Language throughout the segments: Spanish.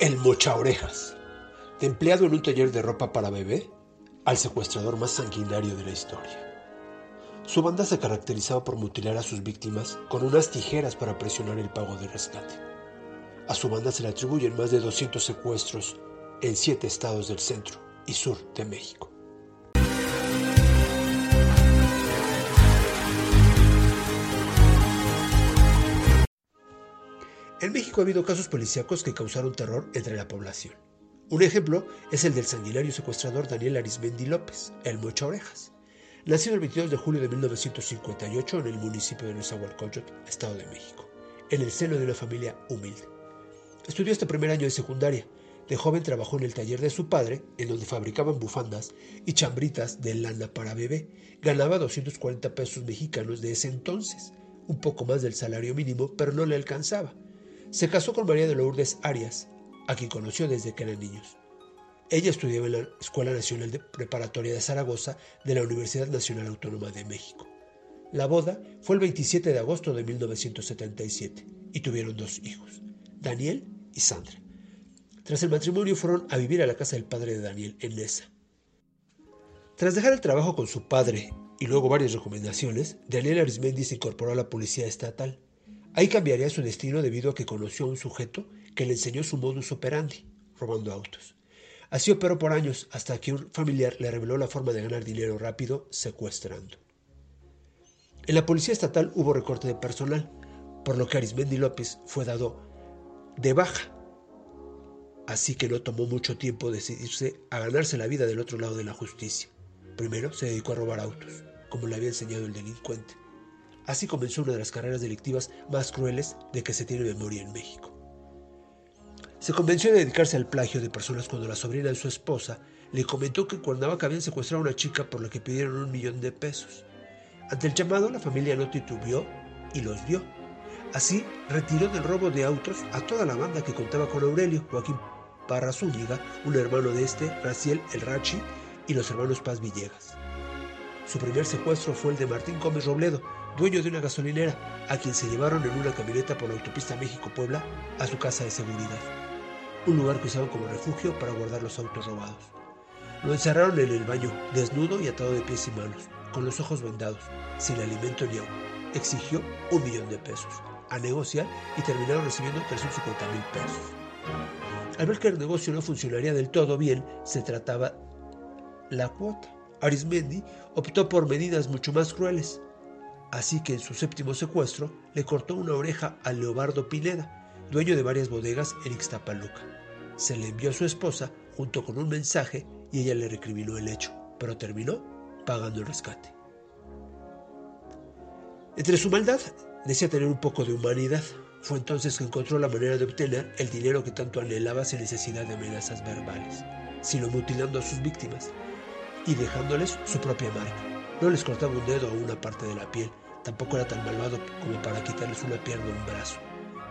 El mocha orejas. De empleado en un taller de ropa para bebé al secuestrador más sanguinario de la historia. Su banda se caracterizaba por mutilar a sus víctimas con unas tijeras para presionar el pago de rescate. A su banda se le atribuyen más de 200 secuestros en siete estados del centro y sur de México. En México ha habido casos policíacos que causaron terror entre la población. Un ejemplo es el del sanguinario secuestrador Daniel Arismendi López, el Mocha Orejas, nacido el 22 de julio de 1958 en el municipio de Nezahualcóyotl, Estado de México, en el seno de una familia humilde. Estudió este primer año de secundaria. De joven trabajó en el taller de su padre, en donde fabricaban bufandas y chambritas de lana para bebé. Ganaba 240 pesos mexicanos de ese entonces, un poco más del salario mínimo, pero no le alcanzaba. Se casó con María de Lourdes Arias, a quien conoció desde que eran niños. Ella estudiaba en la Escuela Nacional de Preparatoria de Zaragoza de la Universidad Nacional Autónoma de México. La boda fue el 27 de agosto de 1977 y tuvieron dos hijos, Daniel y Sandra. Tras el matrimonio fueron a vivir a la casa del padre de Daniel en Nesa. Tras dejar el trabajo con su padre y luego varias recomendaciones, Daniel Arismendi se incorporó a la policía estatal. Ahí cambiaría su destino debido a que conoció a un sujeto que le enseñó su modus operandi, robando autos. Así operó por años hasta que un familiar le reveló la forma de ganar dinero rápido secuestrando. En la policía estatal hubo recorte de personal, por lo que Arismendi López fue dado de baja. Así que no tomó mucho tiempo decidirse a ganarse la vida del otro lado de la justicia. Primero se dedicó a robar autos, como le había enseñado el delincuente. Así comenzó una de las carreras delictivas más crueles de que se tiene memoria en México. Se convenció de dedicarse al plagio de personas cuando la sobrina de su esposa le comentó que Cuernavaca habían secuestrado a una chica por la que pidieron un millón de pesos. Ante el llamado, la familia no titubeó y los dio. Así, retiró del robo de autos a toda la banda que contaba con Aurelio, Joaquín Parra Zúñiga, un hermano de este, Raciel El Rachi, y los hermanos Paz Villegas. Su primer secuestro fue el de Martín Gómez Robledo, dueño de una gasolinera, a quien se llevaron en una camioneta por la autopista México-Puebla a su casa de seguridad, un lugar que usaban como refugio para guardar los autos robados. Lo encerraron en el baño, desnudo y atado de pies y manos, con los ojos vendados, sin alimento ni agua. Exigió un millón de pesos a negociar y terminaron recibiendo 350 mil pesos. Al ver que el negocio no funcionaría del todo bien, se trataba la cuota. Arismendi optó por medidas mucho más crueles. Así que en su séptimo secuestro le cortó una oreja a Leobardo Pineda, dueño de varias bodegas en Ixtapaluca. Se le envió a su esposa junto con un mensaje y ella le recriminó el hecho, pero terminó pagando el rescate. Entre su maldad decía tener un poco de humanidad. Fue entonces que encontró la manera de obtener el dinero que tanto anhelaba sin necesidad de amenazas verbales, sino mutilando a sus víctimas y dejándoles su propia marca. No les cortaba un dedo o una parte de la piel, tampoco era tan malvado como para quitarles una pierna o un brazo,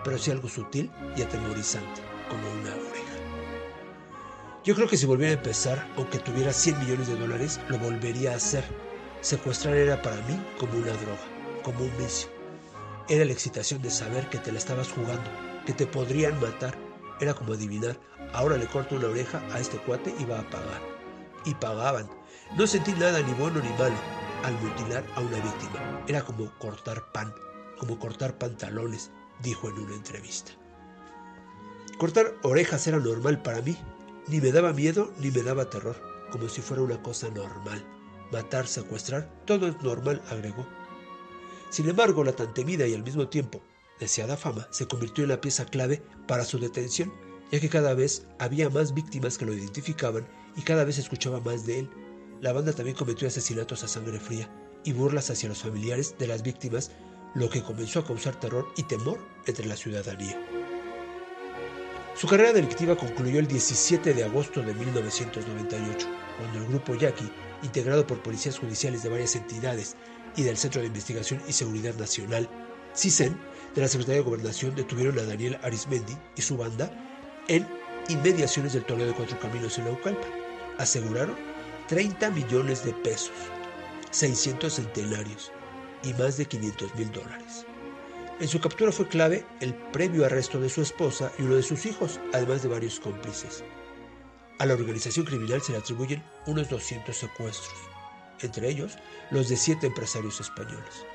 pero sí algo sutil y atemorizante, como una oreja. Yo creo que si volviera a empezar, aunque tuviera 100 millones de dólares, lo volvería a hacer. Secuestrar era para mí como una droga, como un vicio. Era la excitación de saber que te la estabas jugando, que te podrían matar. Era como adivinar, ahora le corto una oreja a este cuate y va a pagar. Y pagaban. No sentí nada ni bueno ni malo al mutilar a una víctima. Era como cortar pan, como cortar pantalones, dijo en una entrevista. Cortar orejas era normal para mí. Ni me daba miedo ni me daba terror, como si fuera una cosa normal. Matar, secuestrar, todo es normal, agregó. Sin embargo, la tan temida y al mismo tiempo deseada fama se convirtió en la pieza clave para su detención, ya que cada vez había más víctimas que lo identificaban y cada vez escuchaba más de él. La banda también cometió asesinatos a sangre fría y burlas hacia los familiares de las víctimas, lo que comenzó a causar terror y temor entre la ciudadanía. Su carrera delictiva concluyó el 17 de agosto de 1998, cuando el grupo Yaqui, integrado por policías judiciales de varias entidades y del Centro de Investigación y Seguridad Nacional, CISEN, de la Secretaría de Gobernación, detuvieron a Daniel Arismendi y su banda en inmediaciones del torneo de Cuatro Caminos en Naucalpan. Aseguraron 30 millones de pesos, 600 centenarios y más de 500 mil dólares. En su captura fue clave el previo arresto de su esposa y uno de sus hijos, además de varios cómplices. A la organización criminal se le atribuyen unos 200 secuestros, entre ellos los de siete empresarios españoles.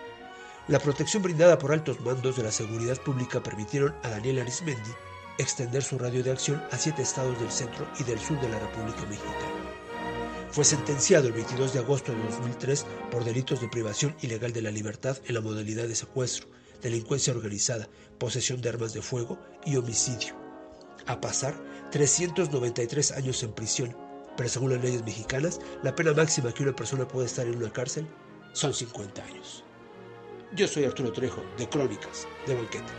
La protección brindada por altos mandos de la seguridad pública permitieron a Daniel Arismendi extender su radio de acción a siete estados del centro y del sur de la República Mexicana. Fue sentenciado el 22 de agosto de 2003 por delitos de privación ilegal de la libertad en la modalidad de secuestro, delincuencia organizada, posesión de armas de fuego y homicidio. A pasar 393 años en prisión, pero según las leyes mexicanas, la pena máxima que una persona puede estar en una cárcel son 50 años. Yo soy Arturo Trejo, de Crónicas, de Banquete.